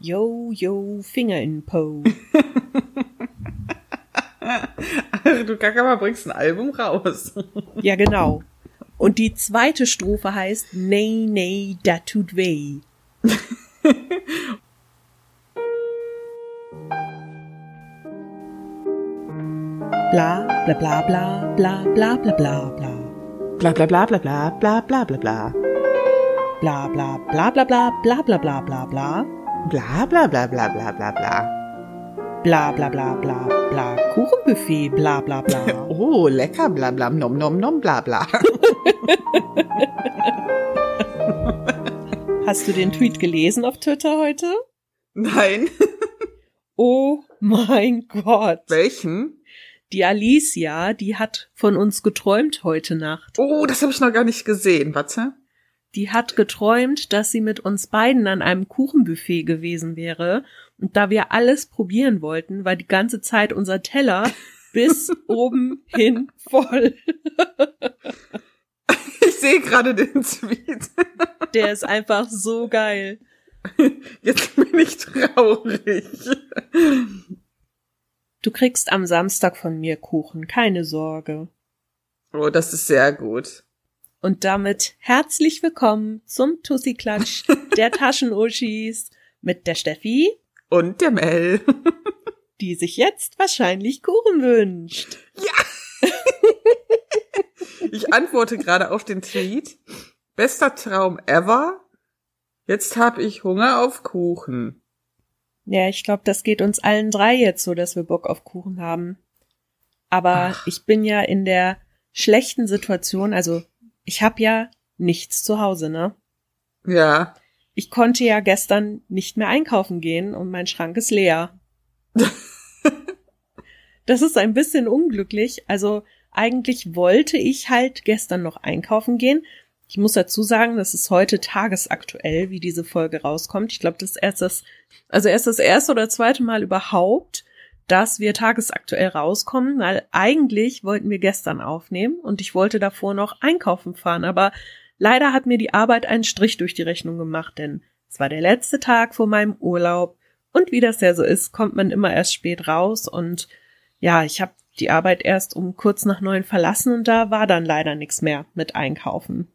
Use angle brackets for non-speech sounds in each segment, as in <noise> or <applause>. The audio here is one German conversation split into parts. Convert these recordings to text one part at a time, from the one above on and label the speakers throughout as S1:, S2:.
S1: Yo, yo, Finger in Po.
S2: du Kakama bringst ein Album raus.
S1: ja, genau. Und die zweite Strophe heißt Nee, nee, dat tut weh. bla bla bla bla bla bla bla bla bla.
S2: Bla bla bla bla bla bla bla bla bla.
S1: Bla bla bla bla bla bla bla bla bla bla.
S2: Bla bla bla bla bla bla bla.
S1: Bla bla bla bla bla. Kuchenbuffet, bla bla bla. <laughs>
S2: Oh, lecker, bla bla, nom nom nom, bla bla. <laughs>
S1: Hast du den Tweet gelesen auf Twitter heute?
S2: Nein. <laughs>
S1: oh mein Gott.
S2: Welchen?
S1: Die Alicia, die hat von uns geträumt heute Nacht.
S2: Oh, das habe ich noch gar nicht gesehen. Warte.
S1: Die hat geträumt, dass sie mit uns beiden an einem Kuchenbuffet gewesen wäre. Und da wir alles probieren wollten, war die ganze Zeit unser Teller <laughs> bis oben hin voll.
S2: ich sehe gerade den Tweet.
S1: Der ist einfach so geil.
S2: Jetzt bin ich traurig.
S1: Du kriegst am Samstag von mir Kuchen, keine Sorge.
S2: Oh, das ist sehr gut.
S1: Und damit herzlich willkommen zum Tussi Klatsch <laughs> der Taschenuschis mit der Steffi
S2: und der Mel, <laughs>
S1: die sich jetzt wahrscheinlich Kuchen wünscht.
S2: Ja. ich antworte gerade auf den Tweet. Bester Traum ever. Jetzt habe ich Hunger auf Kuchen.
S1: Ja, ich glaube, das geht uns allen drei jetzt so, dass wir Bock auf Kuchen haben. Aber Ach. ich bin ja in der schlechten Situation, also ich habe ja nichts zu Hause, ne?
S2: Ja.
S1: Ich konnte ja gestern nicht mehr einkaufen gehen und mein Schrank ist leer. <laughs> das ist ein bisschen unglücklich. Also eigentlich wollte ich halt gestern noch einkaufen gehen, ich muss dazu sagen, das ist heute tagesaktuell, wie diese Folge rauskommt. Ich glaube, das ist erst das, also erst das erste oder zweite Mal überhaupt, dass wir tagesaktuell rauskommen, weil eigentlich wollten wir gestern aufnehmen und ich wollte davor noch einkaufen fahren, aber leider hat mir die Arbeit einen Strich durch die Rechnung gemacht, denn es war der letzte Tag vor meinem Urlaub und wie das ja so ist, kommt man immer erst spät raus und ja, ich habe die Arbeit erst um kurz nach neun verlassen und da war dann leider nichts mehr mit Einkaufen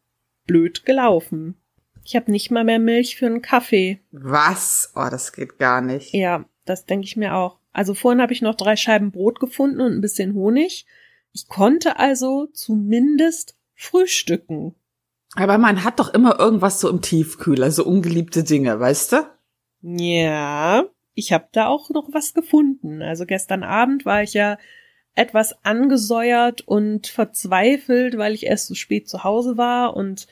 S1: blöd gelaufen. Ich habe nicht mal mehr Milch für einen Kaffee.
S2: Was? Oh, das geht gar nicht.
S1: Ja, das denke ich mir auch. Also vorhin habe ich noch drei Scheiben Brot gefunden und ein bisschen Honig. Ich konnte also zumindest frühstücken.
S2: Aber man hat doch immer irgendwas so im Tiefkühler, so ungeliebte Dinge, weißt du?
S1: Ja, ich habe da auch noch was gefunden. Also gestern Abend war ich ja etwas angesäuert und verzweifelt, weil ich erst so spät zu Hause war und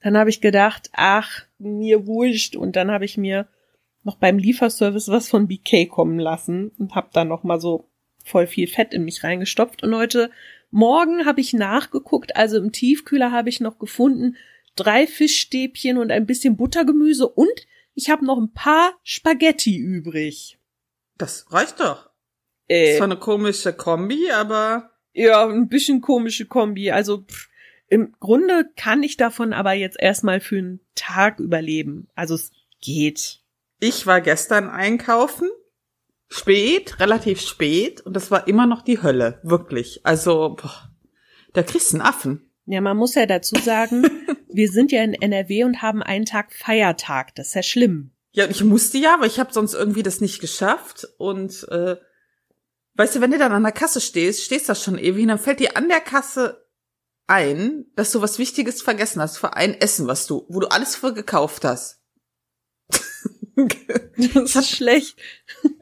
S1: dann habe ich gedacht, ach, mir wurscht und dann habe ich mir noch beim Lieferservice was von BK kommen lassen und habe dann noch mal so voll viel Fett in mich reingestopft und heute morgen habe ich nachgeguckt, also im Tiefkühler habe ich noch gefunden drei Fischstäbchen und ein bisschen Buttergemüse und ich habe noch ein paar Spaghetti übrig.
S2: Das reicht doch. Äh, ist zwar eine komische Kombi, aber.
S1: Ja, ein bisschen komische Kombi. Also pff, im Grunde kann ich davon aber jetzt erstmal für einen Tag überleben. Also es geht.
S2: Ich war gestern einkaufen. Spät, relativ spät. Und das war immer noch die Hölle. Wirklich. Also, boah, da kriegst du einen Affen.
S1: Ja, man muss ja dazu sagen, <laughs> wir sind ja in NRW und haben einen Tag Feiertag. Das ist ja schlimm.
S2: Ja, ich musste ja, aber ich habe sonst irgendwie das nicht geschafft. Und äh, Weißt du, wenn du dann an der Kasse stehst, stehst du schon ewig, und dann fällt dir an der Kasse ein, dass du was Wichtiges vergessen hast für ein Essen, was du, wo du alles für gekauft hast. <laughs>
S1: das ist schlecht.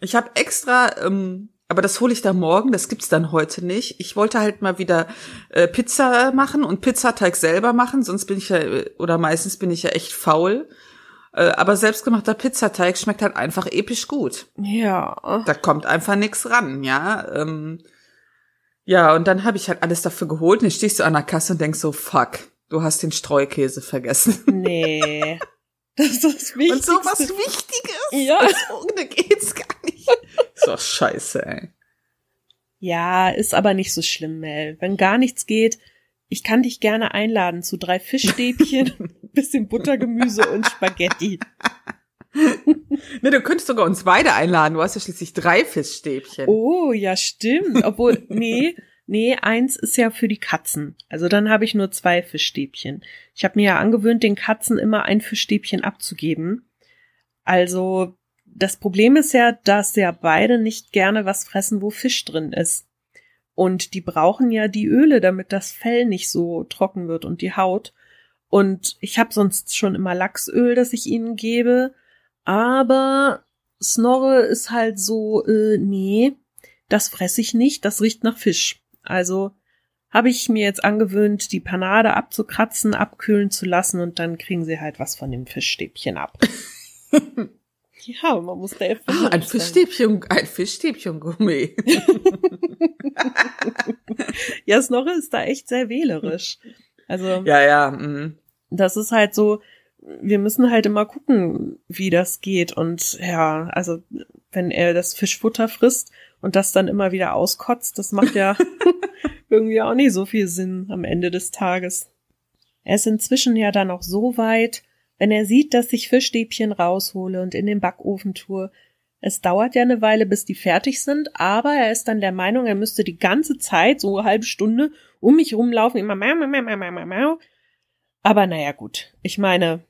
S2: Ich habe extra, ähm, aber das hole ich da morgen, das gibt's dann heute nicht. Ich wollte halt mal wieder äh, Pizza machen und Pizzateig selber machen, sonst bin ich ja, oder meistens bin ich ja echt faul. Äh, aber selbstgemachter Pizzateig schmeckt halt einfach episch gut.
S1: Ja.
S2: Da kommt einfach nix ran, ja. Ähm, ja, und dann habe ich halt alles dafür geholt und ich stehst du an der Kasse und denkst so, fuck, du hast den Streukäse vergessen.
S1: Nee. <laughs> <laughs> Das ist das Wichtigste. Und
S2: so was Wichtiges.
S1: Ja.
S2: Ohne geht's gar nicht. So scheiße, ey.
S1: Ja, ist aber nicht so schlimm, Mel. Wenn gar nichts geht, ich kann dich gerne einladen zu drei Fischstäbchen, <laughs> bisschen Buttergemüse und Spaghetti. <laughs>
S2: Ne, du könntest sogar uns beide einladen. Du hast ja schließlich drei Fischstäbchen.
S1: Oh, ja, stimmt. Obwohl, nee, nee, eins ist ja für die Katzen. Also dann habe ich nur zwei Fischstäbchen. Ich habe mir ja angewöhnt, den Katzen immer ein Fischstäbchen abzugeben. Also das Problem ist ja, dass ja beide nicht gerne was fressen, wo Fisch drin ist. Und die brauchen ja die Öle, damit das Fell nicht so trocken wird und die Haut. Und ich habe sonst schon immer Lachsöl, das ich ihnen gebe. Aber Snorre ist halt so, äh, nee, das fresse ich nicht, das riecht nach Fisch. Also habe ich mir jetzt angewöhnt, die Panade abzukratzen, abkühlen zu lassen und dann kriegen sie halt was von dem Fischstäbchen ab. <laughs> ja, man muss da
S2: ah, ein Fischstäbchen, ein Fischstäbchen Gummi. <laughs>
S1: ja, Snorre ist da echt sehr wählerisch. Also
S2: ja, ja. Mh.
S1: Das ist halt so, wir müssen halt immer gucken, wie das geht. Und ja, also wenn er das Fischfutter frisst und das dann immer wieder auskotzt, das macht ja <laughs> irgendwie auch nicht so viel Sinn am Ende des Tages. Er ist inzwischen ja dann auch so weit, wenn er sieht, dass ich Fischstäbchen raushole und in den Backofen tue. Es dauert ja eine Weile, bis die fertig sind, aber er ist dann der Meinung, er müsste die ganze Zeit, so eine halbe Stunde, um mich rumlaufen, immer mau, mau, mau, mau, mau, mau. Aber naja, gut. Ich meine,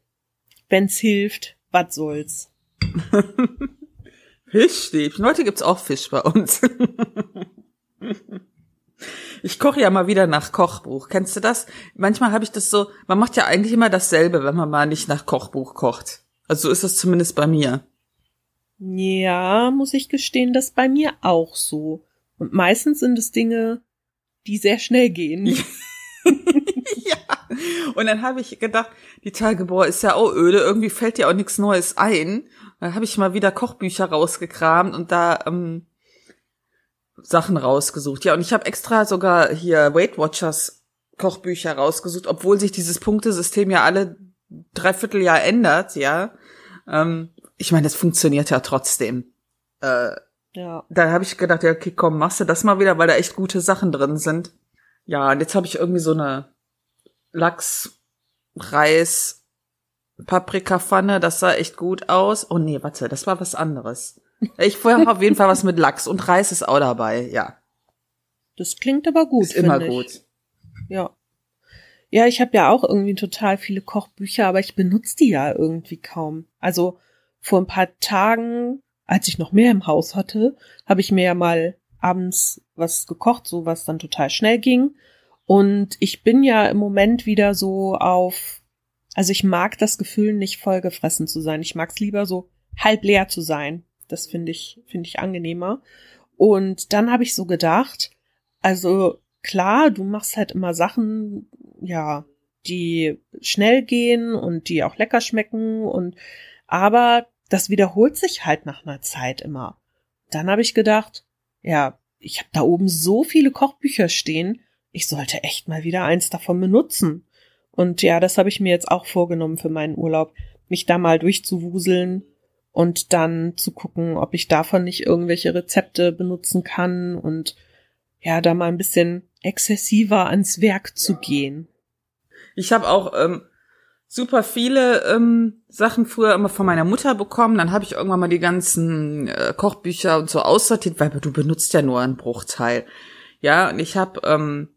S1: wenn's hilft, was soll's. <laughs>
S2: Fischstäbchen. Heute gibt's auch Fisch bei uns. Ich koche ja mal wieder nach Kochbuch. Kennst du das? Manchmal habe ich das so, man macht ja eigentlich immer dasselbe, wenn man mal nicht nach Kochbuch kocht. Also so ist das zumindest bei mir.
S1: Ja, muss ich gestehen, das bei mir auch so. Und meistens sind es Dinge, die sehr schnell gehen. <laughs>
S2: ja. Und dann habe ich gedacht, die Tage, boah, ist ja auch öde, irgendwie fällt dir auch nichts Neues ein. Dann habe ich mal wieder Kochbücher rausgekramt und da ähm, Sachen rausgesucht. Ja, und ich habe extra sogar hier Weight Watchers Kochbücher rausgesucht, obwohl sich dieses Punktesystem ja alle dreiviertel Jahr ändert, ja. Ähm, ich meine, das funktioniert ja trotzdem. Äh, ja. Da habe ich gedacht, ja, okay, komm, machst du das mal wieder, weil da echt gute Sachen drin sind. Ja, und jetzt habe ich irgendwie so eine Lachs, Reis, Paprikapfanne, das sah echt gut aus. Oh nee, warte, das war was anderes. Ich vorher auf jeden Fall was mit Lachs und Reis ist auch dabei, ja.
S1: Das klingt aber gut.
S2: Ist immer ich. gut.
S1: Ja. Ja, ich habe ja auch irgendwie total viele Kochbücher, aber ich benutze die ja irgendwie kaum. Also vor ein paar Tagen, als ich noch mehr im Haus hatte, habe ich mir ja mal abends was gekocht, so was dann total schnell ging. Und ich bin ja im Moment wieder so auf, also ich mag das Gefühl, nicht vollgefressen zu sein. Ich mag es lieber so halb leer zu sein. Das finde ich, finde ich angenehmer. Und dann habe ich so gedacht, also klar, du machst halt immer Sachen, ja, die schnell gehen und die auch lecker schmecken und aber das wiederholt sich halt nach einer Zeit immer. Dann habe ich gedacht, ja, ich habe da oben so viele Kochbücher stehen, ich sollte echt mal wieder eins davon benutzen. Und ja, das habe ich mir jetzt auch vorgenommen für meinen Urlaub, mich da mal durchzuwuseln und dann zu gucken, ob ich davon nicht irgendwelche Rezepte benutzen kann und ja, da mal ein bisschen exzessiver ans Werk zu gehen.
S2: Ich habe auch ähm, super viele ähm, Sachen früher immer von meiner Mutter bekommen. Dann habe ich irgendwann mal die ganzen äh, Kochbücher und so aussortiert, weil du benutzt ja nur einen Bruchteil. Ja, und ich habe ähm,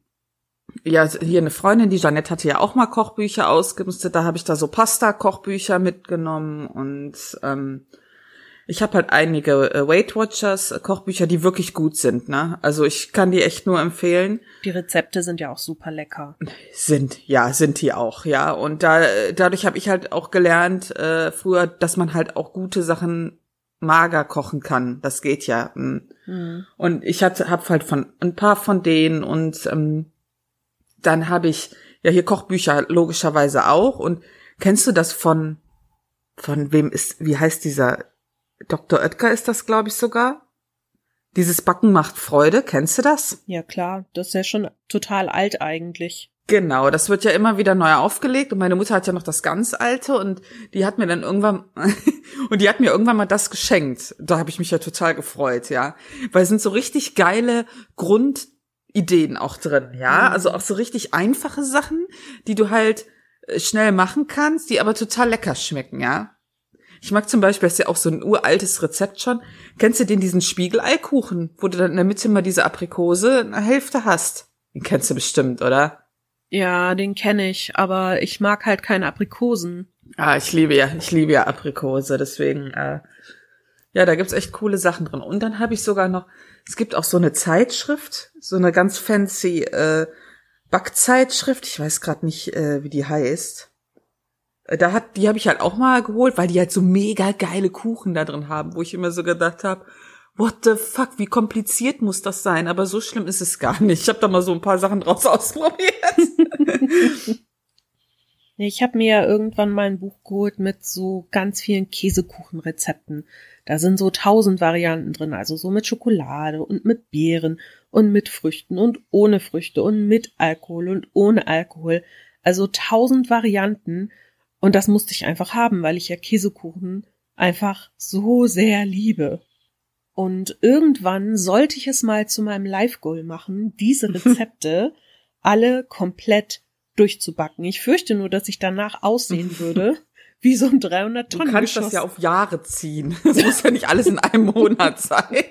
S2: ja, hier eine Freundin, die Janette hatte ja auch mal Kochbücher ausgemistet, da habe ich da so Pasta-Kochbücher mitgenommen und ähm, ich habe halt einige äh, Weight Watchers äh, Kochbücher, die wirklich gut sind, ne? Also ich kann die echt nur empfehlen.
S1: Die Rezepte sind ja auch super lecker.
S2: Sind, ja, sind die auch, ja. Und da dadurch habe ich halt auch gelernt äh, früher, dass man halt auch gute Sachen mager kochen kann. Das geht ja. Mhm. Und ich hatte hab halt von ein paar von denen und ähm, dann habe ich ja hier Kochbücher logischerweise auch. Und kennst du das von, von wem ist, wie heißt dieser Dr. Oetker ist das, glaube ich, sogar? Dieses Backen macht Freude, kennst du das?
S1: Ja, klar, das ist ja schon total alt eigentlich.
S2: Genau, das wird ja immer wieder neu aufgelegt und meine Mutter hat ja noch das ganz alte und die hat mir dann irgendwann <laughs> und die hat mir irgendwann mal das geschenkt. Da habe ich mich ja total gefreut, ja, weil es sind so richtig geile Grund Ideen auch drin, ja. Mhm. Also auch so richtig einfache Sachen, die du halt äh, schnell machen kannst, die aber total lecker schmecken, ja. Ich mag zum Beispiel, das ist ja auch so ein uraltes Rezept schon. Kennst du den, diesen Spiegeleikuchen, wo du dann in der Mitte immer diese Aprikose in der Hälfte hast? Den kennst du bestimmt, oder?
S1: Ja, den kenne ich, aber ich mag halt keine Aprikosen.
S2: Ah, ich liebe ja, ich liebe ja Aprikose, deswegen, äh, ja, da gibt's echt coole Sachen drin. Und dann habe ich sogar noch, es gibt auch so eine Zeitschrift, so eine ganz fancy äh, Backzeitschrift, ich weiß gerade nicht, äh, wie die heißt. Äh, Da hat, die habe ich halt auch mal geholt, weil die halt so mega geile Kuchen da drin haben, wo ich immer so gedacht habe, what the fuck, wie kompliziert muss das sein? Aber so schlimm ist es gar nicht. Ich habe da mal so ein paar Sachen draus <laughs> ausprobiert. <laughs>
S1: Ich habe mir ja irgendwann mal ein Buch geholt mit so ganz vielen Käsekuchenrezepten. Da sind so tausend Varianten drin, also so mit Schokolade und mit Beeren und mit Früchten und ohne Früchte und mit Alkohol und ohne Alkohol. Also tausend Varianten. Und das musste ich einfach haben, weil ich ja Käsekuchen einfach so sehr liebe. Und irgendwann sollte ich es mal zu meinem Live-Goal machen, diese <laughs> Rezepte alle komplett durchzubacken. Ich fürchte nur, dass ich danach aussehen <laughs> würde wie so ein 300
S2: Du
S1: Tonnen
S2: kannst das ja auf Jahre ziehen. <laughs> Das muss ja nicht alles in einem Monat sein.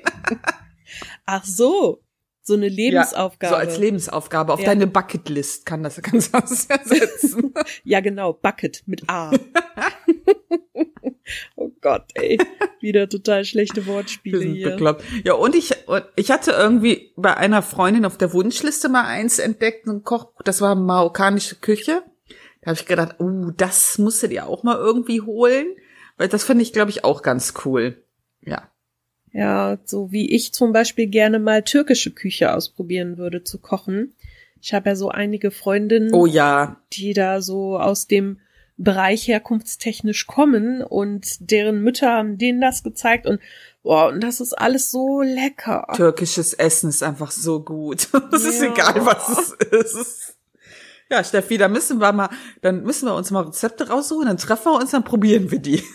S1: Ach so, so eine Lebensaufgabe.
S2: Ja, so als Lebensaufgabe. Auf
S1: Ja.
S2: deine Bucketlist kann das, kannst du das <laughs> ersetzen. <laughs>
S1: Ja, genau, Bucket mit A. oh Gott, ey. Wieder total schlechte
S2: Wir
S1: Wortspiele
S2: sind
S1: hier.
S2: bekloppt. Ja, und ich, und ich hatte irgendwie bei einer Freundin auf der Wunschliste mal eins entdeckt, ein Kochbuch, das war marokkanische Küche. Da habe ich gedacht, uh, das musst du dir auch mal irgendwie holen, weil das finde ich, glaube ich, auch ganz cool. Ja.
S1: Ja, so wie ich zum Beispiel gerne mal türkische Küche ausprobieren würde zu kochen. Ich habe ja so einige Freundinnen,
S2: Oh ja,
S1: die da so aus dem Bereich herkunftstechnisch kommen und deren Mütter haben denen das gezeigt und boah, und das ist alles so lecker.
S2: türkisches Essen ist einfach so gut. <laughs> Es ist
S1: Ja.
S2: egal, was es ist. Ja, Steffi, da müssen wir mal, dann müssen wir uns mal Rezepte raussuchen, dann treffen wir uns, dann probieren wir die. <laughs>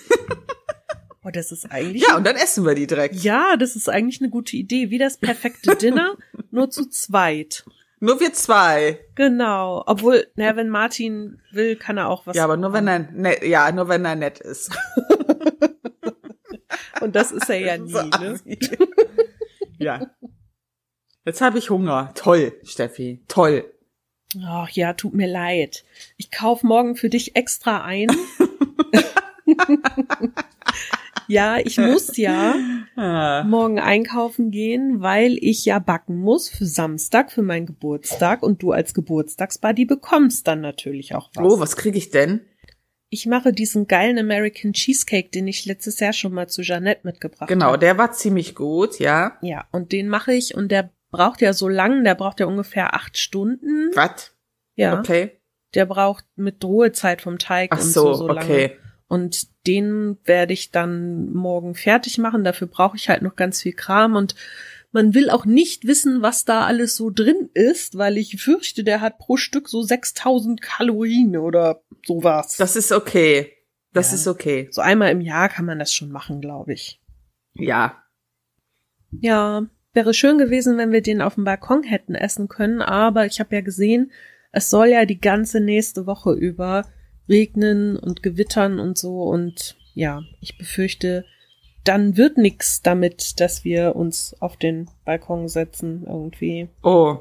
S1: Oh, das ist eigentlich
S2: Ja, und dann essen wir die direkt.
S1: Ja, das ist eigentlich eine gute Idee. Wie das perfekte Dinner, <laughs> nur zu zweit.
S2: Nur wir zwei.
S1: Genau. Obwohl, na, wenn Martin will, kann er auch was.
S2: Ja, aber nur wenn er nett, ja, nur wenn er nett ist. <laughs>
S1: Und das ist er ja nie,
S2: So
S1: ne?
S2: ja. Jetzt habe ich Hunger. Toll, Steffi. Toll.
S1: Ach ja, tut mir leid. Ich kauf morgen für dich extra ein. <laughs> ja, ich muss ja
S2: Ah.
S1: morgen einkaufen gehen, weil ich ja backen muss für Samstag, für meinen Geburtstag. Und du als Geburtstagsbuddy bekommst dann natürlich auch was.
S2: Oh, was kriege ich denn?
S1: Ich mache diesen geilen American Cheesecake, den ich letztes Jahr schon mal zu Jeanette mitgebracht
S2: Genau,
S1: habe.
S2: der war ziemlich gut, ja.
S1: Ja, und den mache ich und der braucht ja so lang, der braucht ja ungefähr acht Stunden.
S2: Was?
S1: Ja,
S2: Okay.
S1: der braucht mit Ruhezeit vom Teig
S2: Ach
S1: und
S2: so,
S1: so, so lange.
S2: okay.
S1: Und den werde ich dann morgen fertig machen. Dafür brauche ich halt noch ganz viel Kram und man will auch nicht wissen, was da alles so drin ist, weil ich fürchte, der hat pro Stück so 6000 Kalorien oder sowas.
S2: Das ist okay. Das
S1: Ja.
S2: ist okay.
S1: so einmal im Jahr kann man das schon machen, glaube ich.
S2: Ja.
S1: Ja, wäre schön gewesen, wenn wir den auf dem Balkon hätten essen können, aber ich habe ja gesehen, es soll ja die ganze nächste Woche über regnen und gewittern und so und ja, ich befürchte, dann wird nix damit, dass wir uns auf den Balkon setzen irgendwie.
S2: Oh.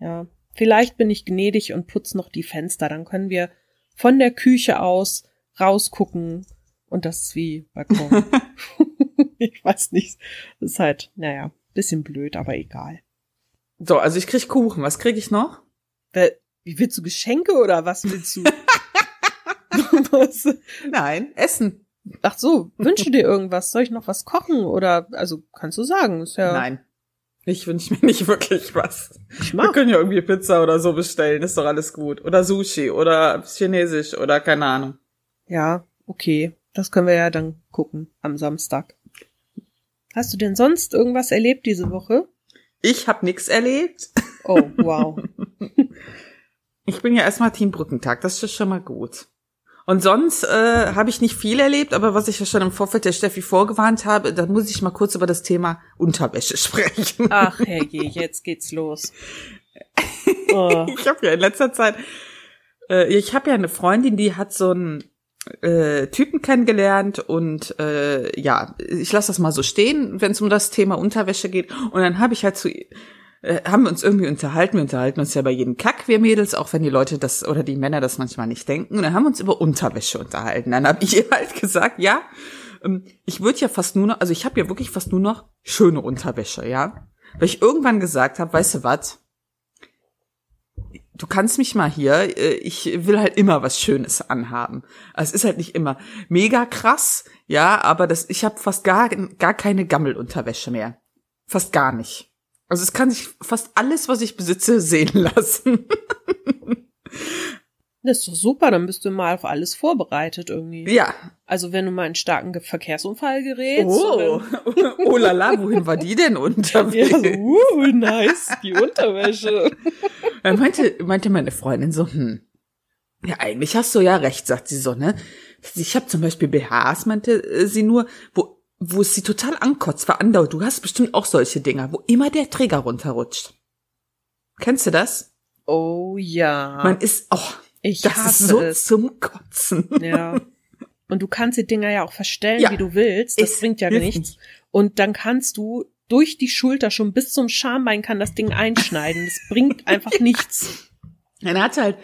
S1: Ja, vielleicht bin ich gnädig und putz noch die Fenster, dann können wir von der Küche aus rausgucken und das ist wie Balkon. <laughs> <laughs> ich weiß nicht, das ist halt, naja, bisschen blöd, aber egal.
S2: So, also ich krieg Kuchen. Was krieg ich noch?
S1: Wie willst du Geschenke oder was willst du? <laughs> was?
S2: Nein, Essen.
S1: Ach so, wünsche dir irgendwas? Soll ich noch was kochen oder also kannst du sagen? Ist ja,
S2: Nein. Ich wünsche mir nicht wirklich was.
S1: ich
S2: Wir
S1: mag.
S2: können ja irgendwie Pizza oder so bestellen, ist doch alles gut. Oder Sushi oder Chinesisch oder keine Ahnung.
S1: Ja, okay, das können wir ja dann gucken am Samstag. Hast du denn sonst irgendwas erlebt diese Woche?
S2: Ich habe nix erlebt.
S1: Oh, wow. <laughs>
S2: Ich bin ja erstmal Team Brückentag, das ist schon mal gut. Und sonst äh, habe ich nicht viel erlebt, aber was ich ja schon im Vorfeld der Steffi vorgewarnt habe, da muss ich mal kurz über das Thema Unterwäsche <laughs> sprechen.
S1: Ach herrje, jetzt geht's los. <laughs> Oh,
S2: Ich habe ja in letzter Zeit, äh, ich habe ja eine Freundin, die hat so ein äh, Typen kennengelernt und äh, ja, ich lasse das mal so stehen, wenn es um das Thema Unterwäsche geht. Und dann habe ich halt zu äh, haben wir uns irgendwie unterhalten. Wir unterhalten uns ja bei jedem Kack, wir Mädels, auch wenn die Leute das oder die Männer das manchmal nicht denken. Und dann haben wir uns über Unterwäsche unterhalten. Dann habe <laughs> ich ihr halt gesagt, ja, ähm, ich würde ja fast nur noch, also ich habe ja wirklich fast nur noch schöne Unterwäsche, ja. Weil ich irgendwann gesagt habe, weißt du was, du kannst mich mal hier, äh, ich will halt immer was Schönes anhaben. Also es ist halt nicht immer mega krass, ja, aber das, ich habe fast gar, gar keine Gammelunterwäsche mehr. Fast gar nicht. Also es kann sich fast alles, was ich besitze, <laughs> sehen lassen.
S1: Das ist doch super, dann bist du mal auf alles vorbereitet irgendwie.
S2: Ja.
S1: Also wenn du mal in einen starken Verkehrsunfall gerätst.
S2: Oh, oh la la, wohin war die denn <laughs> unterwegs?
S1: Ja, uh, nice, die Unterwäsche. <laughs>
S2: Dann meinte, meinte meine Freundin so, hm, ja, eigentlich hast du ja recht, sagt sie so, ne? Ich habe zum Beispiel BHs, meinte äh, sie nur, wo, wo es sie total ankotzt, verandauert. Du hast bestimmt auch solche Dinger, wo immer der Träger runterrutscht. Kennst du das?
S1: Oh ja.
S2: Man ist, oh,
S1: ich
S2: das ist so
S1: es.
S2: zum Kotzen.
S1: Ja. Und du kannst die Dinger ja auch verstellen,
S2: Ja.
S1: wie du willst. Das bringt ja nichts.
S2: nicht.
S1: Und dann kannst du durch die Schulter schon bis zum Schambein kann das Ding einschneiden. Das bringt einfach nichts. <laughs>
S2: Dann hat halt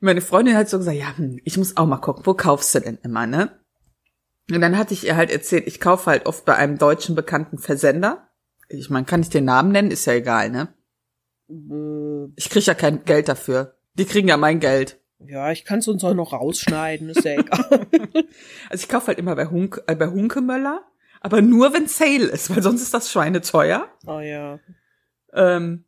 S2: meine Freundin halt so gesagt, ja, hm, ich muss auch mal gucken, wo kaufst du denn immer, ne? Und dann hatte ich ihr halt erzählt, ich kaufe halt oft bei einem deutschen bekannten Versender. Ich meine, kann ich den Namen nennen? Ist ja egal, ne? Ich krieg ja kein Geld dafür. Die kriegen ja mein Geld.
S1: Ja, ich kann es uns auch noch rausschneiden, ist ja <laughs> egal.
S2: Also ich kaufe halt immer bei, Hunk, äh, bei Hunkemöller, aber nur wenn Sale ist, weil sonst ist das Schweine teuer.
S1: oh ja.
S2: Ähm,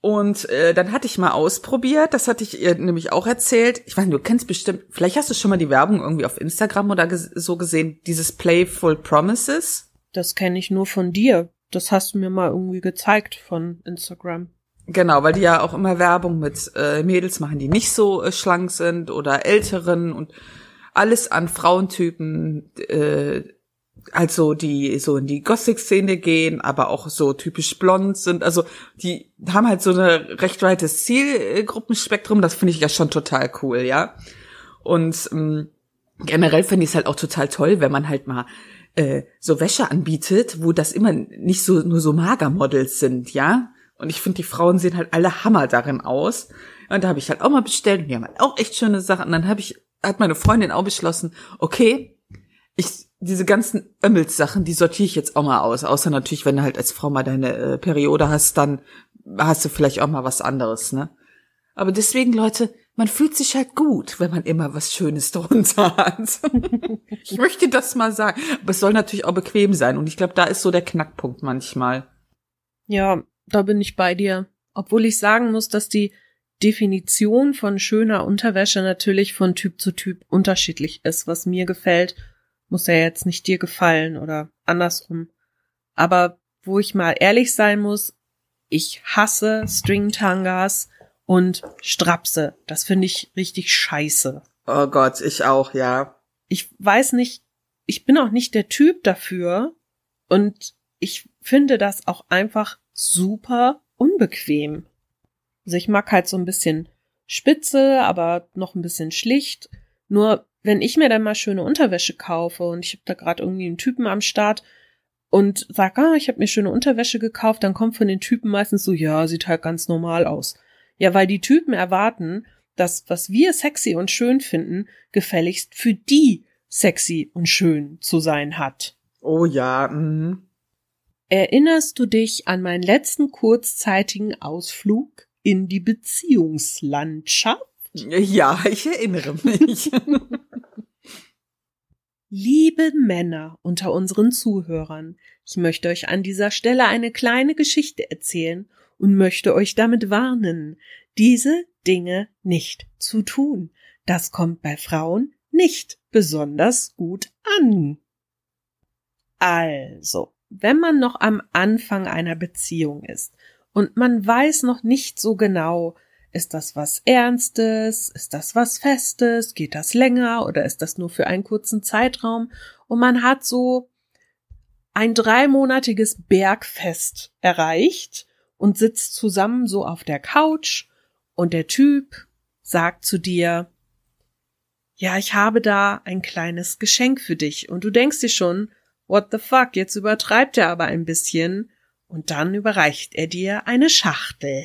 S2: und äh, dann hatte ich mal ausprobiert, das hatte ich ihr nämlich auch erzählt. Ich weiß nicht, du kennst bestimmt, vielleicht hast du schon mal die Werbung irgendwie auf Instagram oder ges so gesehen, dieses Playful Promises.
S1: Das kenne ich nur von dir. Das hast du mir mal irgendwie gezeigt von Instagram.
S2: Genau, weil die ja auch immer Werbung mit äh, Mädels machen, die nicht so äh, schlank sind oder älteren und alles an Frauentypen, äh, also die so in die Gothic-Szene gehen, aber auch so typisch blond sind. Also die haben halt so eine recht weites Zielgruppenspektrum. Das finde ich ja schon total cool, ja. Und ähm, generell finde ich es halt auch total toll, wenn man halt mal äh, so Wäsche anbietet, wo das immer nicht so nur so Magermodels sind, ja. Und ich finde, die Frauen sehen halt alle Hammer darin aus. Und da habe ich halt auch mal bestellt und die haben halt auch echt schöne Sachen. Und dann habe ich, hat meine Freundin auch beschlossen, okay, ich, diese ganzen Ömmels-Sachen, die sortiere ich jetzt auch mal aus. Außer natürlich, wenn du halt als Frau mal deine äh, Periode hast, dann hast du vielleicht auch mal was anderes, ne? Aber deswegen, Leute, man fühlt sich halt gut, wenn man immer was Schönes <laughs> drunter hat. ich möchte das mal sagen. Aber es soll natürlich auch bequem sein. Und ich glaube, da ist so der Knackpunkt manchmal.
S1: Ja, da bin ich bei dir. Obwohl ich sagen muss, dass die Definition von schöner Unterwäsche natürlich von Typ zu Typ unterschiedlich ist. Was mir gefällt, muss ja jetzt nicht dir gefallen oder andersrum. Aber wo ich mal ehrlich sein muss, ich hasse Stringtangas und Strapse. Das finde ich richtig scheiße.
S2: Oh Gott, ich auch, ja.
S1: Ich weiß nicht, ich bin auch nicht der Typ dafür und ich finde das auch einfach super unbequem. Also ich mag halt so ein bisschen spitze, aber noch ein bisschen schlicht. Nur wenn ich mir dann mal schöne Unterwäsche kaufe und ich habe da gerade irgendwie einen Typen am Start und sag, ah, ich habe mir schöne Unterwäsche gekauft, dann kommt von den Typen meistens so, ja, sieht halt ganz normal aus. Ja, weil die Typen erwarten, dass was wir sexy und schön finden, gefälligst für die sexy und schön zu sein hat.
S2: Oh ja, mhm.
S1: Erinnerst du dich an meinen letzten kurzzeitigen Ausflug in die Beziehungslandschaft?
S2: Ja, ich erinnere mich. <laughs>
S1: Liebe Männer unter unseren Zuhörern, ich möchte euch an dieser Stelle eine kleine Geschichte erzählen und möchte euch damit warnen, diese Dinge nicht zu tun. Das kommt bei Frauen nicht besonders gut an. Also, wenn man noch am Anfang einer Beziehung ist und man weiß noch nicht so genau, ist das was Ernstes? Ist das was Festes? Geht das länger oder ist das nur für einen kurzen Zeitraum? Und man hat so ein dreimonatiges Bergfest erreicht und sitzt zusammen so auf der Couch und der Typ sagt zu dir, ja, ich habe da ein kleines Geschenk für dich. Und du denkst dir schon, what the fuck, jetzt übertreibt er aber ein bisschen. Und dann überreicht er dir eine Schachtel.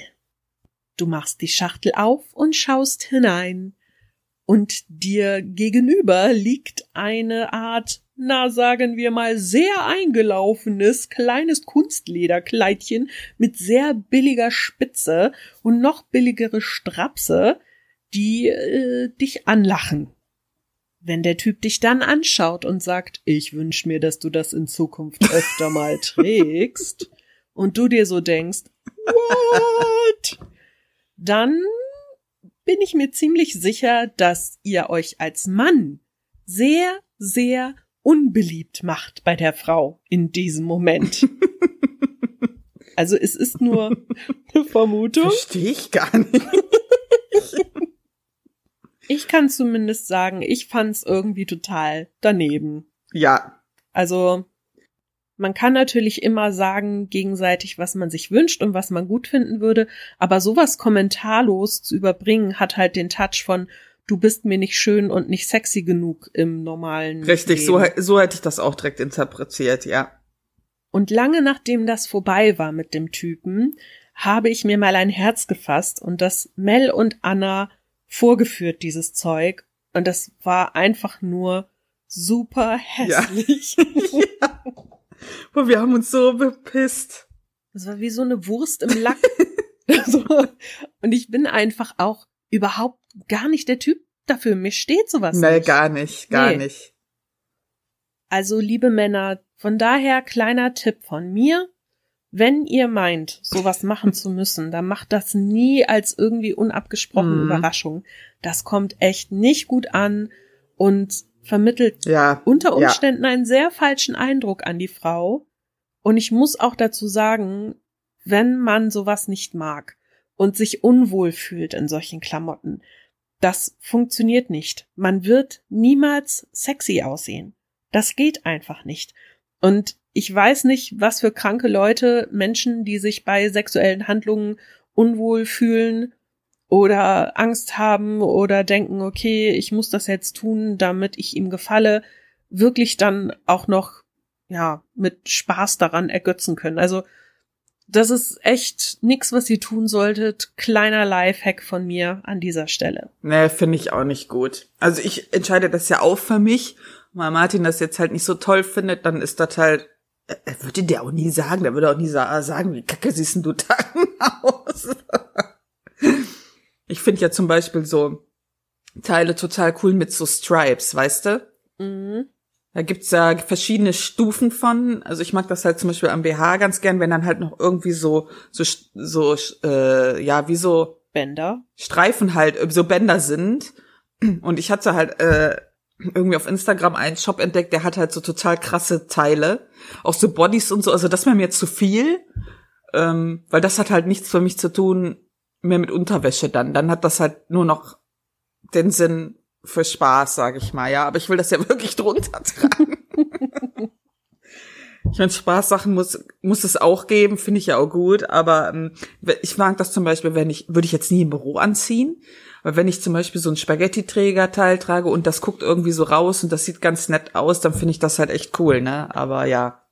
S1: Du machst die Schachtel auf und schaust hinein. Und dir gegenüber liegt eine Art, na sagen wir mal, sehr eingelaufenes kleines Kunstlederkleidchen mit sehr billiger Spitze und noch billigere Strapse, die äh, dich anlachen. Wenn der Typ dich dann anschaut und sagt, ich wünsch mir, dass du das in Zukunft öfter mal <laughs> trägst, und du dir so denkst, what? Dann bin ich mir ziemlich sicher, dass ihr euch als Mann sehr, sehr unbeliebt macht bei der Frau in diesem Moment. <laughs> Also es ist nur eine Vermutung.
S2: Verstehe ich gar nicht. <laughs>
S1: Ich kann zumindest sagen, ich fand's irgendwie total daneben.
S2: Ja.
S1: Also man kann natürlich immer sagen gegenseitig, was man sich wünscht und was man gut finden würde, aber sowas kommentarlos zu überbringen hat halt den Touch von du bist mir nicht schön und nicht sexy genug im normalen
S2: Richtig, so, so hätte ich das auch direkt interpretiert, ja.
S1: Und lange nachdem das vorbei war mit dem Typen, habe ich mir mal ein Herz gefasst und das Mel und Anna vorgeführt, dieses Zeug. Und das war einfach nur super hässlich. Ja. <laughs>
S2: ja. <laughs> <laughs> Boah, wir haben uns so bepisst.
S1: Das war wie so eine Wurst im Lack. <laughs> und ich bin einfach auch überhaupt gar nicht der Typ dafür. Mir steht sowas
S2: nee, nicht. Nee, gar nicht, gar nee. nicht.
S1: Also, liebe Männer, von daher kleiner Tipp von mir. Wenn ihr meint, sowas machen zu müssen, dann macht das nie als irgendwie unabgesprochene mhm. Überraschung. Das kommt echt nicht gut an und vermittelt
S2: ja,
S1: unter Umständen ja. einen sehr falschen Eindruck an die Frau. Und ich muss auch dazu sagen, wenn man sowas nicht mag und sich unwohl fühlt in solchen Klamotten, das funktioniert nicht. Man wird niemals sexy aussehen. Das geht einfach nicht. Und ich weiß nicht, was für kranke Leute, Menschen, die sich bei sexuellen Handlungen unwohl fühlen oder Angst haben oder denken, okay, ich muss das jetzt tun, damit ich ihm gefalle, wirklich dann auch noch, ja, mit Spaß daran ergötzen können. Also, das ist echt nix, was ihr tun solltet. Kleiner Lifehack von mir an dieser Stelle.
S2: Nee, finde ich auch nicht gut. Also ich entscheide das ja auch für mich. Weil Martin das jetzt halt nicht so toll findet, dann ist das halt er würde dir auch nie sagen, der würde auch nie sagen, wie kacke siehst du da <laughs> aus. Ich finde ja zum Beispiel so Teile total cool mit so Stripes, weißt du? Mhm. Da gibt's ja verschiedene Stufen von. Also ich mag das halt zum Beispiel am BH ganz gern, wenn dann halt noch irgendwie so so so äh, ja wie so
S1: Bänder
S2: Streifen halt so Bänder sind. Und ich hatte halt äh, irgendwie auf Instagram einen Shop entdeckt, der hat halt so total krasse Teile, auch so Bodies und so. Also das wäre mir zu viel, ähm, weil das hat halt nichts für mich zu tun mehr mit Unterwäsche dann. Dann hat das halt nur noch den Sinn für Spaß, sage ich mal, ja. Aber ich will das ja <laughs> wirklich drunter tragen. ich meine, Spaßsachen muss muss es auch geben, finde ich ja auch gut. Aber ähm, ich mag das zum Beispiel, wenn ich würde ich jetzt nie im Büro anziehen. Weil wenn ich zum Beispiel so ein Spaghetti-Träger-Teil trage und das guckt irgendwie so raus und das sieht ganz nett aus, dann finde ich das halt echt cool, ne? Aber ja.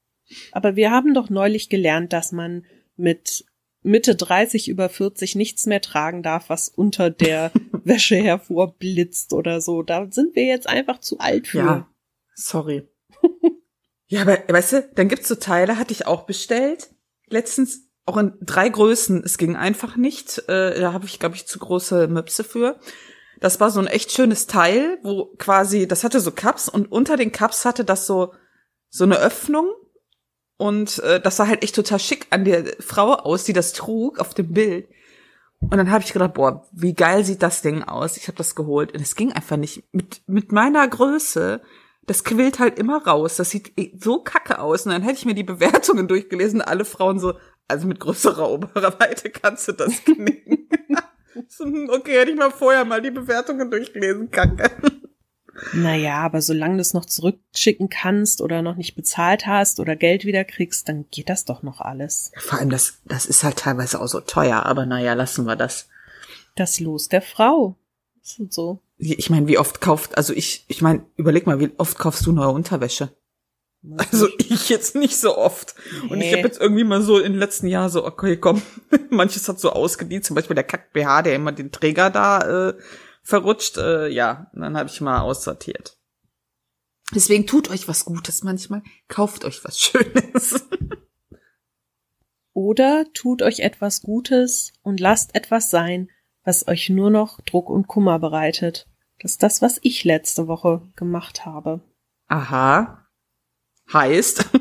S1: Aber wir haben doch neulich gelernt, dass man mit Mitte 30 über 40 nichts mehr tragen darf, was unter der <laughs> Wäsche hervorblitzt oder so. Da sind wir jetzt einfach zu alt für.
S2: Ja, sorry. <laughs> ja, aber weißt du, dann gibt's so Teile, hatte ich auch bestellt. Letztens auch in drei Größen. Es ging einfach nicht. Äh, da habe ich, glaube ich, zu große Möpse für. Das war so ein echt schönes Teil, wo quasi, das hatte so Cups und unter den Cups hatte das so so eine Öffnung und äh, das sah halt echt total schick an der Frau aus, die das trug auf dem Bild. Und dann habe ich gedacht, boah, wie geil sieht das Ding aus? Ich habe das geholt und es ging einfach nicht mit mit meiner Größe. Das quillt halt immer raus. Das sieht so kacke aus. Und dann hätte ich mir die Bewertungen durchgelesen. Alle Frauen so, also mit größerer Oberweite kannst du das <laughs> knicken. <laughs> okay, hätte ich mal vorher mal die Bewertungen durchlesen, kacke.
S1: Naja, aber solange du es noch zurückschicken kannst oder noch nicht bezahlt hast oder Geld wieder kriegst, dann geht das doch noch alles.
S2: Vor allem, das, das ist halt teilweise auch so teuer, aber naja, lassen wir das.
S1: Das Los der Frau. So.
S2: Ich meine, wie oft kauft, also ich, ich meine, überleg mal, wie oft kaufst du neue Unterwäsche? Also ich jetzt nicht so oft. Und ich habe jetzt irgendwie mal so im letzten Jahr so, okay, komm, <laughs> manches hat so ausgedient, zum Beispiel der Kack-BH, der immer den Träger da äh, verrutscht. Äh, ja, und dann habe ich mal aussortiert. Deswegen tut euch was Gutes manchmal. Kauft euch was <laughs> Schönes.
S1: Oder tut euch etwas Gutes und lasst etwas sein, was euch nur noch Druck und Kummer bereitet. Das ist das, was ich letzte Woche gemacht habe.
S2: Aha. Heißt. <laughs>